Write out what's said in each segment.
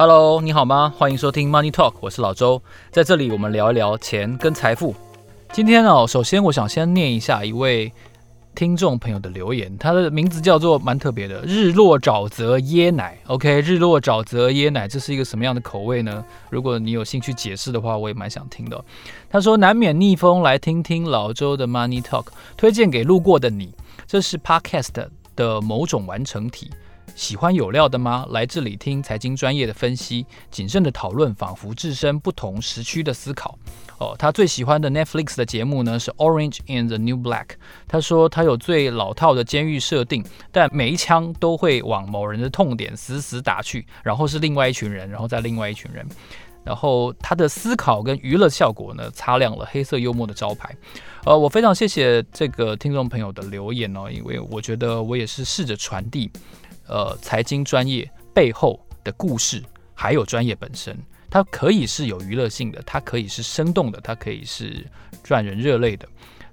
Hello，你好吗？欢迎收听 Money Talk，我是老周，在这里我们聊一聊钱跟财富。今天呢，首先我想先念一下一位听众朋友的留言，他的名字叫做蛮特别的，日落沼泽椰奶。OK，日落沼泽椰奶，这是一个什么样的口味呢？如果你有兴趣解释的话，我也蛮想听的。他说难免逆风，来听听老周的 Money Talk，推荐给路过的你，这是 Podcast 的某种完成体。喜欢有料的吗？来这里听财经专业的分析，谨慎的讨论，仿佛置身不同时区的思考。哦，他最喜欢的 Netflix 的节目呢是《Orange and the New Black》。他说他有最老套的监狱设定，但每一枪都会往某人的痛点死死打去，然后是另外一群人，然后再另外一群人。然后他的思考跟娱乐效果呢，擦亮了黑色幽默的招牌。呃，我非常谢谢这个听众朋友的留言哦，因为我觉得我也是试着传递。呃，财经专业背后的故事，还有专业本身，它可以是有娱乐性的，它可以是生动的，它可以是赚人热泪的。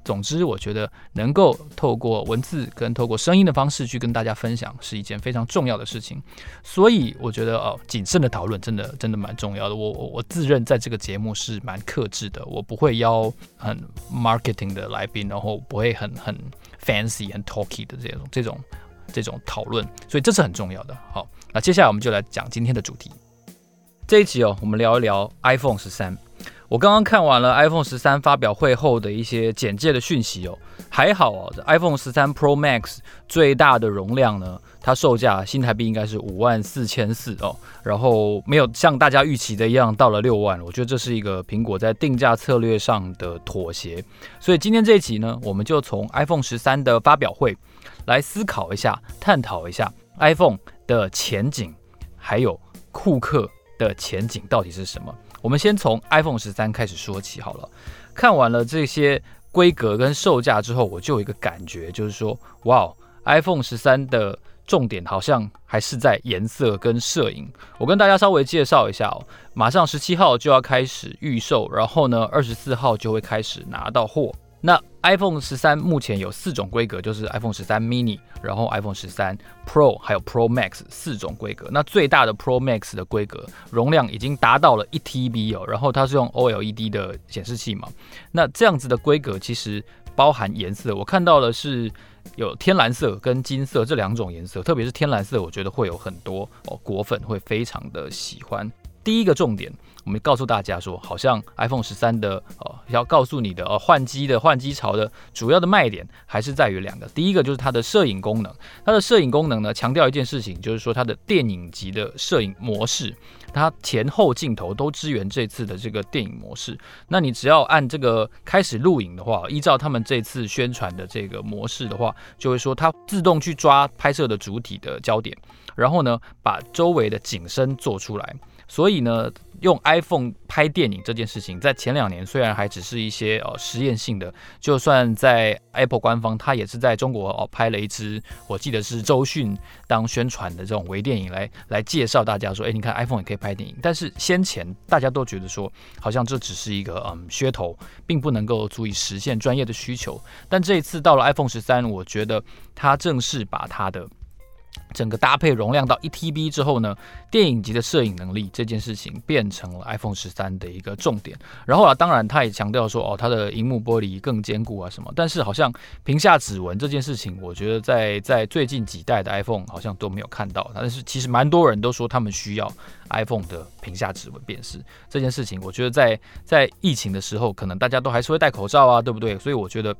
总之，我觉得能够透过文字跟透过声音的方式去跟大家分享，是一件非常重要的事情。所以，我觉得哦，谨慎的讨论真的真的蛮重要的。我我我自认在这个节目是蛮克制的，我不会邀很 marketing 的来宾，然后不会很很 fancy 很 talky 的这种这种。这种讨论，所以这是很重要的。好，那接下来我们就来讲今天的主题。这一集哦，我们聊一聊 iPhone 十三。我刚刚看完了 iPhone 十三发表会后的一些简介的讯息哦，还好哦这，iPhone 十三 Pro Max 最大的容量呢，它售价新台币应该是五万四千四哦，然后没有像大家预期的一样到了六万，我觉得这是一个苹果在定价策略上的妥协。所以今天这一集呢，我们就从 iPhone 十三的发表会来思考一下，探讨一下 iPhone 的前景，还有库克的前景到底是什么。我们先从 iPhone 十三开始说起好了。看完了这些规格跟售价之后，我就有一个感觉，就是说，哇，iPhone 十三的重点好像还是在颜色跟摄影。我跟大家稍微介绍一下哦，马上十七号就要开始预售，然后呢，二十四号就会开始拿到货。那 iPhone 十三目前有四种规格，就是 iPhone 十三 mini，然后 iPhone 十三 Pro，还有 Pro Max 四种规格。那最大的 Pro Max 的规格容量已经达到了一 TB 哦，然后它是用 OLED 的显示器嘛。那这样子的规格其实包含颜色，我看到的是有天蓝色跟金色这两种颜色，特别是天蓝色，我觉得会有很多哦果粉会非常的喜欢。第一个重点。我们告诉大家说，好像 iPhone 十三的呃，要告诉你的呃，换机的换机潮的主要的卖点还是在于两个。第一个就是它的摄影功能，它的摄影功能呢，强调一件事情，就是说它的电影级的摄影模式，它前后镜头都支援这次的这个电影模式。那你只要按这个开始录影的话，依照他们这次宣传的这个模式的话，就会说它自动去抓拍摄的主体的焦点，然后呢，把周围的景深做出来。所以呢，用 iPhone 拍电影这件事情，在前两年虽然还只是一些呃实验性的，就算在 Apple 官方，它也是在中国哦拍了一支，我记得是周迅当宣传的这种微电影来来介绍大家说，哎，你看 iPhone 也可以拍电影。但是先前大家都觉得说，好像这只是一个嗯噱头，并不能够足以实现专业的需求。但这一次到了 iPhone 十三，我觉得它正式把它的。整个搭配容量到一 TB 之后呢，电影级的摄影能力这件事情变成了 iPhone 十三的一个重点。然后啊，当然他也强调说，哦，它的荧幕玻璃更坚固啊什么。但是好像屏下指纹这件事情，我觉得在在最近几代的 iPhone 好像都没有看到。但是其实蛮多人都说他们需要 iPhone 的屏下指纹辨识这件事情。我觉得在在疫情的时候，可能大家都还是会戴口罩啊，对不对？所以我觉得。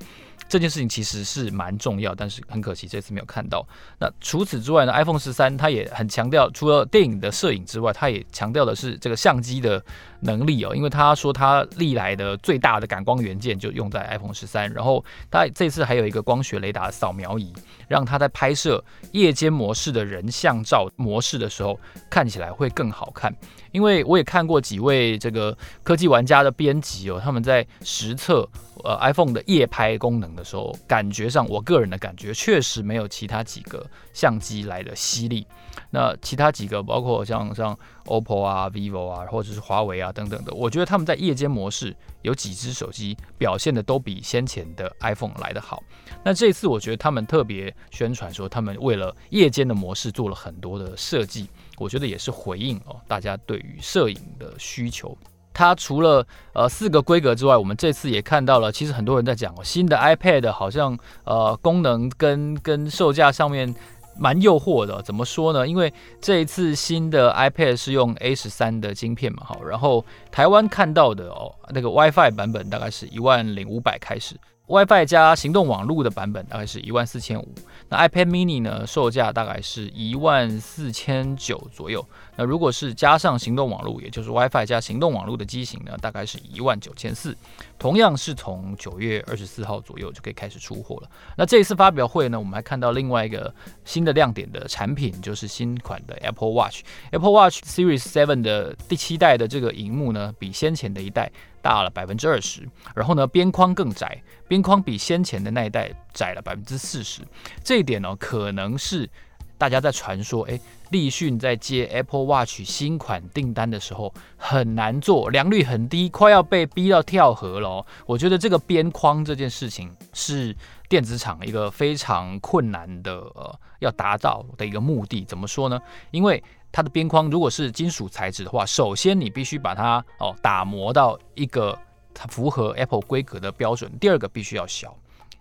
这件事情其实是蛮重要，但是很可惜这次没有看到。那除此之外呢，iPhone 十三它也很强调，除了电影的摄影之外，它也强调的是这个相机的能力哦。因为他说他历来的最大的感光元件就用在 iPhone 十三，然后他这次还有一个光学雷达扫描仪，让他在拍摄夜间模式的人像照模式的时候看起来会更好看。因为我也看过几位这个科技玩家的编辑哦，他们在实测呃 iPhone 的夜拍功能的时候，感觉上我个人的感觉确实没有其他几个相机来的犀利。那其他几个包括像像 OPPO 啊、vivo 啊，或者是华为啊等等的，我觉得他们在夜间模式有几只手机表现的都比先前的 iPhone 来得好。那这次我觉得他们特别宣传说，他们为了夜间的模式做了很多的设计，我觉得也是回应哦大家对于摄影的需求。它除了呃四个规格之外，我们这次也看到了，其实很多人在讲哦，新的 iPad 好像呃功能跟跟售价上面。蛮诱惑的，怎么说呢？因为这一次新的 iPad 是用 A 十三的晶片嘛，好，然后台湾看到的哦，那个 WiFi 版本大概是一万零五百开始。WiFi 加行动网络的版本大概是一万四千五，那 iPad mini 呢，售价大概是一万四千九左右。那如果是加上行动网络，也就是 WiFi 加行动网络的机型呢，大概是一万九千四。同样是从九月二十四号左右就可以开始出货了。那这一次发表会呢，我们还看到另外一个新的亮点的产品，就是新款的 Apple Watch。Apple Watch Series Seven 的第七代的这个荧幕呢，比先前的一代。大了百分之二十，然后呢，边框更窄，边框比先前的那一代窄了百分之四十。这一点呢，可能是大家在传说，哎，立讯在接 Apple Watch 新款订单的时候很难做，良率很低，快要被逼到跳河了。我觉得这个边框这件事情是电子厂一个非常困难的呃要达到的一个目的。怎么说呢？因为它的边框如果是金属材质的话，首先你必须把它哦打磨到一个它符合 Apple 规格的标准。第二个必须要小。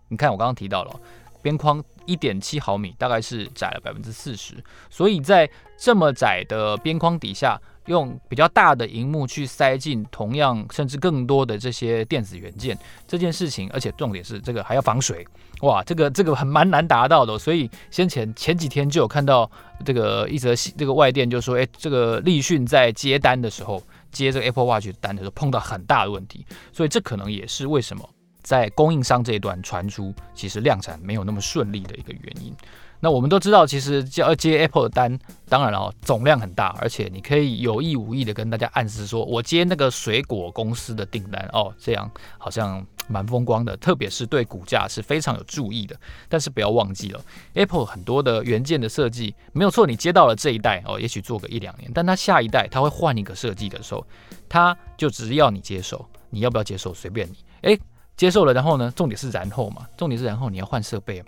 你看我刚刚提到了边框一点七毫米，大概是窄了百分之四十，所以在这么窄的边框底下。用比较大的荧幕去塞进同样甚至更多的这些电子元件这件事情，而且重点是这个还要防水，哇，这个这个很蛮难达到的。所以先前前几天就有看到这个一则这个外电就说，哎，这个立讯在接单的时候接这个 Apple Watch 单的时候碰到很大的问题，所以这可能也是为什么在供应商这一端传出其实量产没有那么顺利的一个原因。那我们都知道，其实要接 Apple 的单，当然了哦，总量很大，而且你可以有意无意的跟大家暗示说，我接那个水果公司的订单哦，这样好像蛮风光的，特别是对股价是非常有注意的。但是不要忘记了，Apple 很多的元件的设计没有错，你接到了这一代哦，也许做个一两年，但它下一代它会换一个设计的时候，它就只要你接受，你要不要接受随便你。诶，接受了，然后呢，重点是然后嘛，重点是然后你要换设备。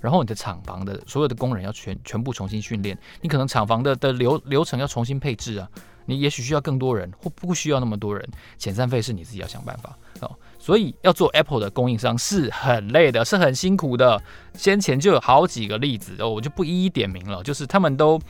然后你的厂房的所有的工人要全全部重新训练，你可能厂房的的流流程要重新配置啊，你也许需要更多人或不需要那么多人，遣散费是你自己要想办法哦。所以要做 Apple 的供应商是很累的，是很辛苦的。先前就有好几个例子哦，我就不一一点名了，就是他们都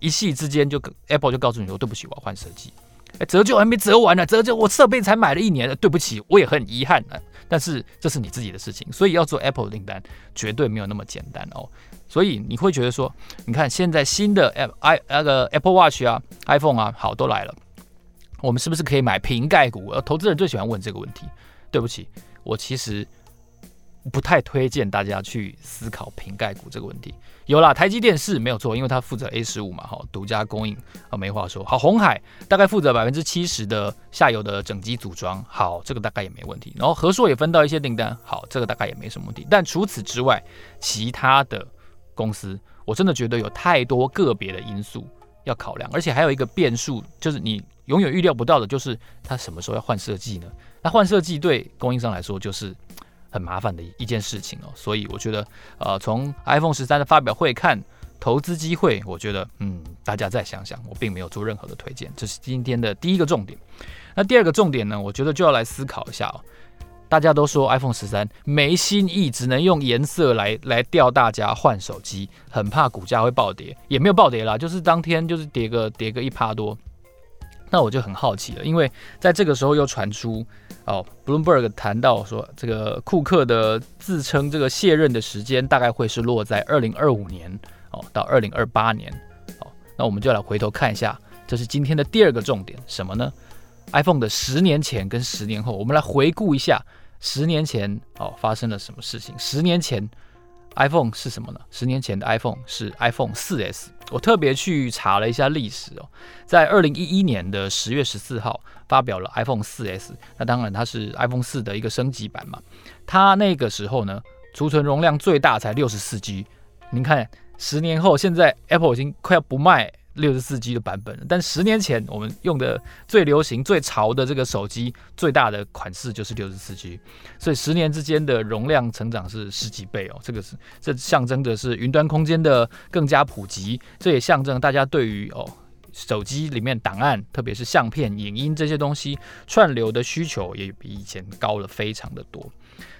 一夕之间就 Apple 就告诉你说，对不起，我要换设计。哎，折旧还没折完呢，折旧我设备才买了一年，对不起，我也很遗憾啊。但是这是你自己的事情，所以要做 Apple 订单绝对没有那么简单哦。所以你会觉得说，你看现在新的 App i 那个 Apple Watch 啊，iPhone 啊，好都来了，我们是不是可以买瓶盖股？投资人最喜欢问这个问题。对不起，我其实。不太推荐大家去思考瓶盖股这个问题。有啦，台积电是没有错，因为它负责 A 十五嘛，哈，独家供应啊，没话说。好，红海大概负责百分之七十的下游的整机组装，好，这个大概也没问题。然后和硕也分到一些订单，好，这个大概也没什么问题。但除此之外，其他的公司，我真的觉得有太多个别的因素要考量，而且还有一个变数，就是你永远预料不到的，就是它什么时候要换设计呢？那换设计对供应商来说就是。很麻烦的一件事情哦，所以我觉得，呃，从 iPhone 十三的发表会看投资机会，我觉得，嗯，大家再想想，我并没有做任何的推荐，这是今天的第一个重点。那第二个重点呢，我觉得就要来思考一下哦。大家都说 iPhone 十三没新意，只能用颜色来来钓大家换手机，很怕股价会暴跌，也没有暴跌啦，就是当天就是跌个跌个一趴多。那我就很好奇了，因为在这个时候又传出哦，Bloomberg 谈到说，这个库克的自称这个卸任的时间大概会是落在二零二五年哦到二零二八年哦，那我们就来回头看一下，这是今天的第二个重点，什么呢？iPhone 的十年前跟十年后，我们来回顾一下十年前哦发生了什么事情，十年前。iPhone 是什么呢？十年前的 iPhone 是 iPhone 4S。我特别去查了一下历史哦，在二零一一年的十月十四号发表了 iPhone 4S。那当然它是 iPhone 四的一个升级版嘛。它那个时候呢，储存容量最大才六十四 G。您看，十年后现在 Apple 已经快要不卖六十四 G 的版本。但十年前我们用的最流行、最潮的这个手机，最大的款式就是六十四 G，所以十年之间的容量成长是十几倍哦。这个是这象征的是云端空间的更加普及，这也象征大家对于哦手机里面档案，特别是相片、影音这些东西串流的需求也比以前高了非常的多。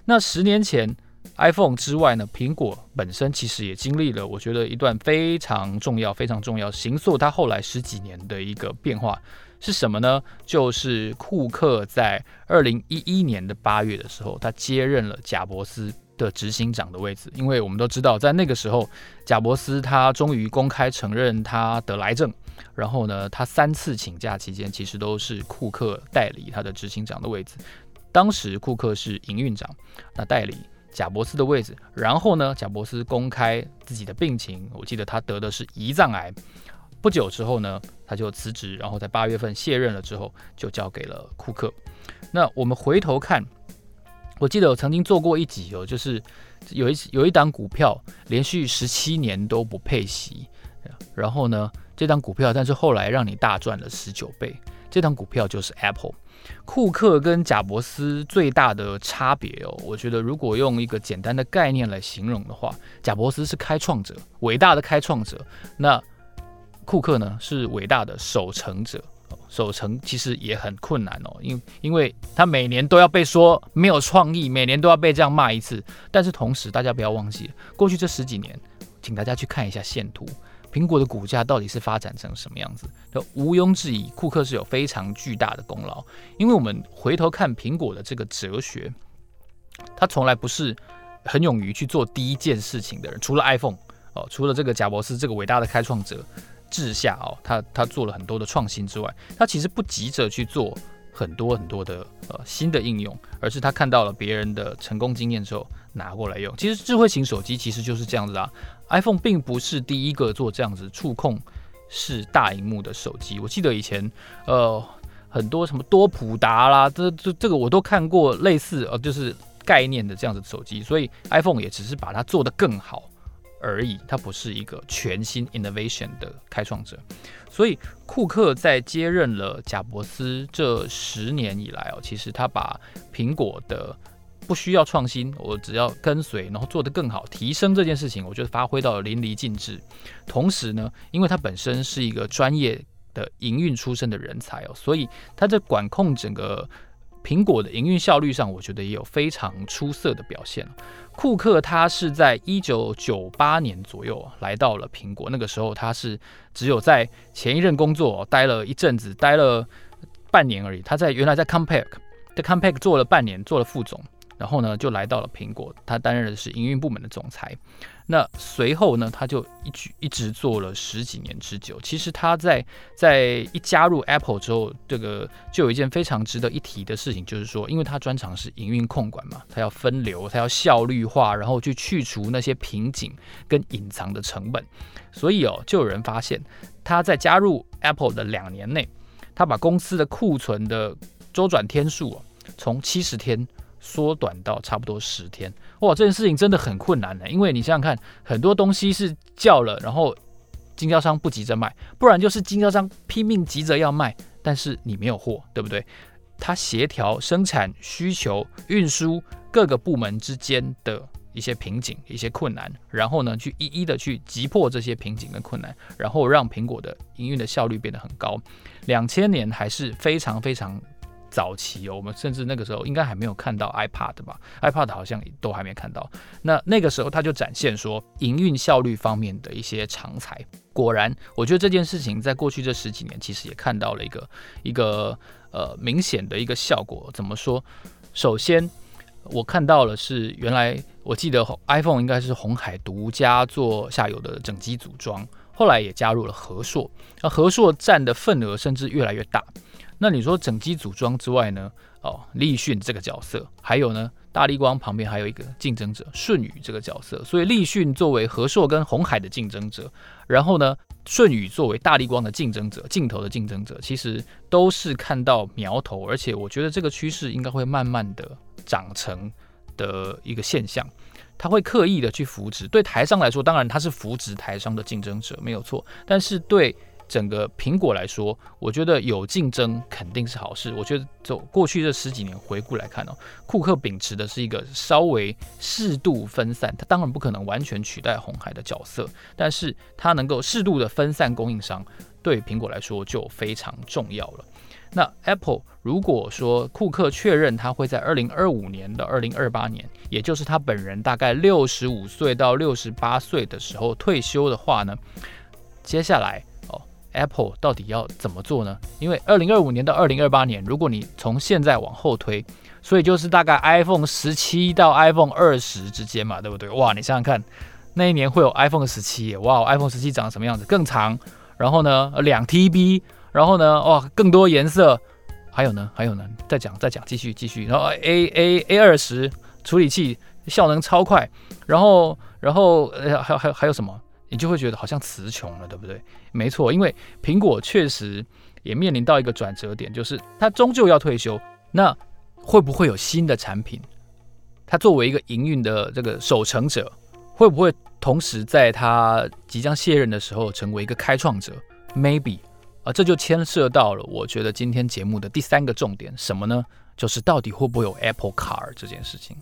那十年前。iPhone 之外呢，苹果本身其实也经历了，我觉得一段非常重要、非常重要，形塑它后来十几年的一个变化是什么呢？就是库克在二零一一年的八月的时候，他接任了贾伯斯的执行长的位置。因为我们都知道，在那个时候，贾伯斯他终于公开承认他得癌症，然后呢，他三次请假期间，其实都是库克代理他的执行长的位置。当时库克是营运长，那代理。贾伯斯的位置，然后呢，贾伯斯公开自己的病情，我记得他得的是胰脏癌。不久之后呢，他就辞职，然后在八月份卸任了之后，就交给了库克。那我们回头看，我记得我曾经做过一集哦，就是有一有一档股票连续十七年都不配息，然后呢，这档股票但是后来让你大赚了十九倍，这档股票就是 Apple。库克跟贾伯斯最大的差别哦，我觉得如果用一个简单的概念来形容的话，贾伯斯是开创者，伟大的开创者，那库克呢是伟大的守成者。守成其实也很困难哦，因因为他每年都要被说没有创意，每年都要被这样骂一次。但是同时，大家不要忘记，过去这十几年，请大家去看一下线图。苹果的股价到底是发展成什么样子？那毋庸置疑，库克是有非常巨大的功劳。因为我们回头看苹果的这个哲学，他从来不是很勇于去做第一件事情的人。除了 iPhone 哦，除了这个贾伯斯这个伟大的开创者治下哦，他他做了很多的创新之外，他其实不急着去做很多很多的呃新的应用，而是他看到了别人的成功经验之后拿过来用。其实智慧型手机其实就是这样子啊。iPhone 并不是第一个做这样子触控式大荧幕的手机。我记得以前，呃，很多什么多普达啦，这这这个我都看过类似呃，就是概念的这样子的手机。所以 iPhone 也只是把它做得更好而已，它不是一个全新 innovation 的开创者。所以库克在接任了贾伯斯这十年以来哦，其实他把苹果的不需要创新，我只要跟随，然后做得更好，提升这件事情，我觉得发挥到了淋漓尽致。同时呢，因为他本身是一个专业的营运出身的人才哦，所以他在管控整个苹果的营运效率上，我觉得也有非常出色的表现。库克他是在一九九八年左右来到了苹果，那个时候他是只有在前一任工作待了一阵子，待了半年而已。他在原来在 Compaq，在 Compaq 做了半年，做了副总。然后呢，就来到了苹果，他担任的是营运部门的总裁。那随后呢，他就一举一直做了十几年之久。其实他在在一加入 Apple 之后，这个就有一件非常值得一提的事情，就是说，因为他专长是营运控管嘛，他要分流，他要效率化，然后去去除那些瓶颈跟隐藏的成本。所以哦，就有人发现他在加入 Apple 的两年内，他把公司的库存的周转天数哦，从七十天。缩短到差不多十天，哇，这件事情真的很困难的，因为你想想看，很多东西是叫了，然后经销商不急着卖，不然就是经销商拼命急着要卖，但是你没有货，对不对？它协调生产、需求、运输各个部门之间的一些瓶颈、一些困难，然后呢，去一一的去击破这些瓶颈跟困难，然后让苹果的营运的效率变得很高。两千年还是非常非常。早期哦，我们甚至那个时候应该还没有看到 iPad 吧？iPad 好像都还没看到。那那个时候他就展现说营运效率方面的一些长才。果然，我觉得这件事情在过去这十几年其实也看到了一个一个呃明显的一个效果。怎么说？首先，我看到了是原来我记得 iPhone 应该是红海独家做下游的整机组装，后来也加入了和硕，那和硕占的份额甚至越来越大。那你说整机组装之外呢？哦，立讯这个角色，还有呢，大力光旁边还有一个竞争者舜宇这个角色，所以立讯作为和硕跟鸿海的竞争者，然后呢，舜宇作为大力光的竞争者，镜头的竞争者，其实都是看到苗头，而且我觉得这个趋势应该会慢慢的长成的一个现象，他会刻意的去扶植。对台商来说，当然他是扶植台商的竞争者没有错，但是对整个苹果来说，我觉得有竞争肯定是好事。我觉得走过去这十几年回顾来看哦，库克秉持的是一个稍微适度分散，他当然不可能完全取代红海的角色，但是他能够适度的分散供应商，对苹果来说就非常重要了。那 Apple 如果说库克确认他会在二零二五年到二零二八年，也就是他本人大概六十五岁到六十八岁的时候退休的话呢，接下来。Apple 到底要怎么做呢？因为二零二五年到二零二八年，如果你从现在往后推，所以就是大概 iPhone 十七到 iPhone 二十之间嘛，对不对？哇，你想想看，那一年会有 iPhone 十七，哇，iPhone 十七长什么样子？更长，然后呢，两 TB，然后呢，哇，更多颜色，还有呢，还有呢，再讲再讲，继续继续，然后 A A A 二十处理器效能超快，然后然后呃还还还有什么？你就会觉得好像词穷了，对不对？没错，因为苹果确实也面临到一个转折点，就是它终究要退休。那会不会有新的产品？它作为一个营运的这个守成者，会不会同时在它即将卸任的时候成为一个开创者？Maybe 啊，这就牵涉到了我觉得今天节目的第三个重点，什么呢？就是到底会不会有 Apple Car 这件事情。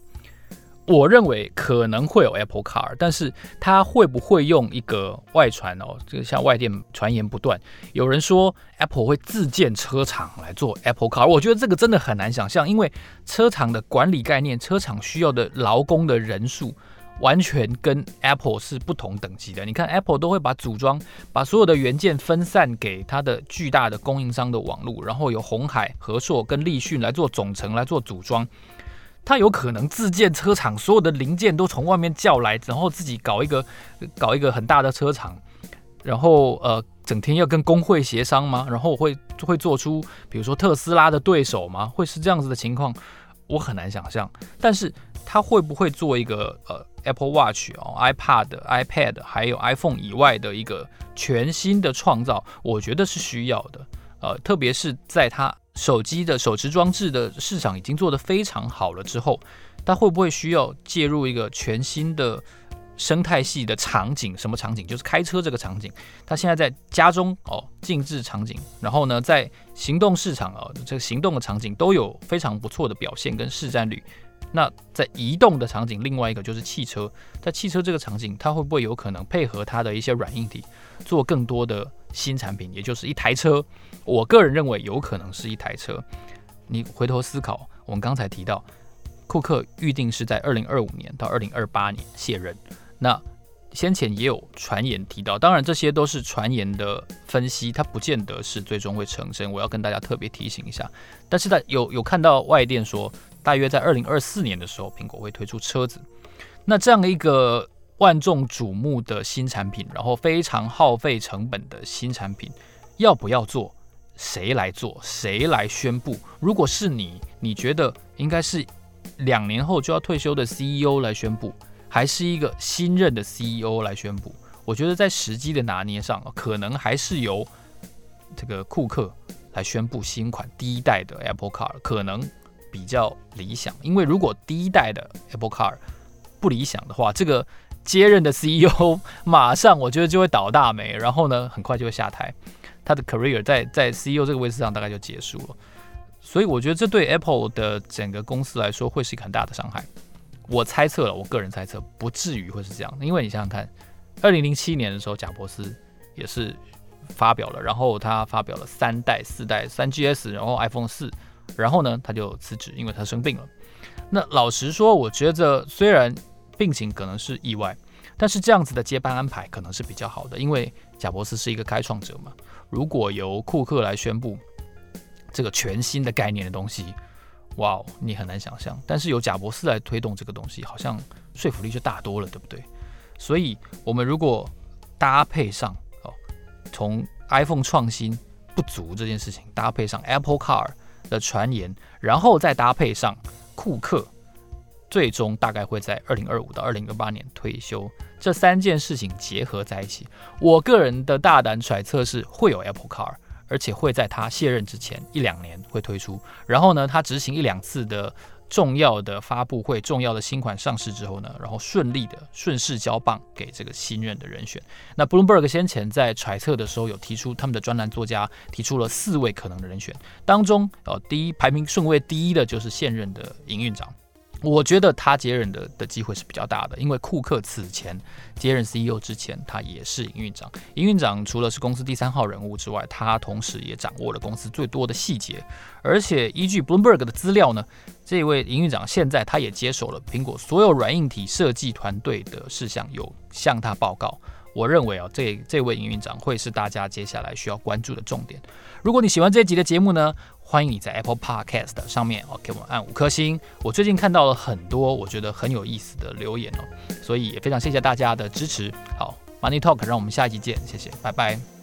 我认为可能会有 Apple Car，但是它会不会用一个外传哦？这个像外电传言不断，有人说 Apple 会自建车厂来做 Apple Car，我觉得这个真的很难想象，因为车厂的管理概念、车厂需要的劳工的人数，完全跟 Apple 是不同等级的。你看 Apple 都会把组装、把所有的元件分散给它的巨大的供应商的网络，然后由鸿海、和硕跟立讯来做总成来做组装。他有可能自建车厂，所有的零件都从外面叫来，然后自己搞一个搞一个很大的车厂，然后呃，整天要跟工会协商吗？然后会会做出比如说特斯拉的对手吗？会是这样子的情况？我很难想象。但是他会不会做一个呃 Apple Watch 哦、iPad、iPad 还有 iPhone 以外的一个全新的创造？我觉得是需要的。呃，特别是在他。手机的手持装置的市场已经做得非常好了之后，它会不会需要介入一个全新的生态系的场景？什么场景？就是开车这个场景。它现在在家中哦，静置场景，然后呢，在行动市场哦，这个行动的场景都有非常不错的表现跟市占率。那在移动的场景，另外一个就是汽车，在汽车这个场景，它会不会有可能配合它的一些软硬体，做更多的新产品，也就是一台车？我个人认为有可能是一台车。你回头思考，我们刚才提到，库克预定是在二零二五年到二零二八年卸任。那先前也有传言提到，当然这些都是传言的分析，它不见得是最终会成真。我要跟大家特别提醒一下。但是在有有看到外电说。大约在二零二四年的时候，苹果会推出车子。那这样的一个万众瞩目的新产品，然后非常耗费成本的新产品，要不要做？谁来做？谁来宣布？如果是你，你觉得应该是两年后就要退休的 CEO 来宣布，还是一个新任的 CEO 来宣布？我觉得在时机的拿捏上，可能还是由这个库克来宣布新款第一代的 Apple Car 可能。比较理想，因为如果第一代的 Apple Car 不理想的话，这个接任的 CEO 马上我觉得就会倒大霉，然后呢，很快就会下台，他的 career 在在 CEO 这个位置上大概就结束了。所以我觉得这对 Apple 的整个公司来说会是一个很大的伤害。我猜测了，我个人猜测不至于会是这样，因为你想想看，二零零七年的时候，贾伯斯也是发表了，然后他发表了三代、四代、三 GS，然后 iPhone 四。然后呢，他就辞职，因为他生病了。那老实说，我觉得虽然病情可能是意外，但是这样子的接班安排可能是比较好的，因为贾伯斯是一个开创者嘛。如果由库克来宣布这个全新的概念的东西，哇，你很难想象。但是由贾伯斯来推动这个东西，好像说服力就大多了，对不对？所以，我们如果搭配上哦，从 iPhone 创新不足这件事情，搭配上 Apple Car。的传言，然后再搭配上库克，最终大概会在二零二五到二零二八年退休。这三件事情结合在一起，我个人的大胆揣测是会有 Apple Car，而且会在他卸任之前一两年会推出。然后呢，他执行一两次的重要的发布会、重要的新款上市之后呢，然后顺利的顺势交棒给这个新任的人选。那 Bloomberg 先前在揣测的时候有提出，他们的专栏作家提出了四位可能的人选，当中呃第一排名顺位第一的就是现任的营运长。我觉得他接任的的机会是比较大的，因为库克此前接任 CEO 之前，他也是营运长。营运长除了是公司第三号人物之外，他同时也掌握了公司最多的细节。而且依据 Bloomberg 的资料呢，这位营运长现在他也接手了苹果所有软硬体设计团队的事项，有向他报告。我认为啊，这这位营运长会是大家接下来需要关注的重点。如果你喜欢这一集的节目呢，欢迎你在 Apple Podcast 上面哦给我们按五颗星。我最近看到了很多我觉得很有意思的留言哦，所以也非常谢谢大家的支持。好，Money Talk，让我们下一集见，谢谢，拜拜。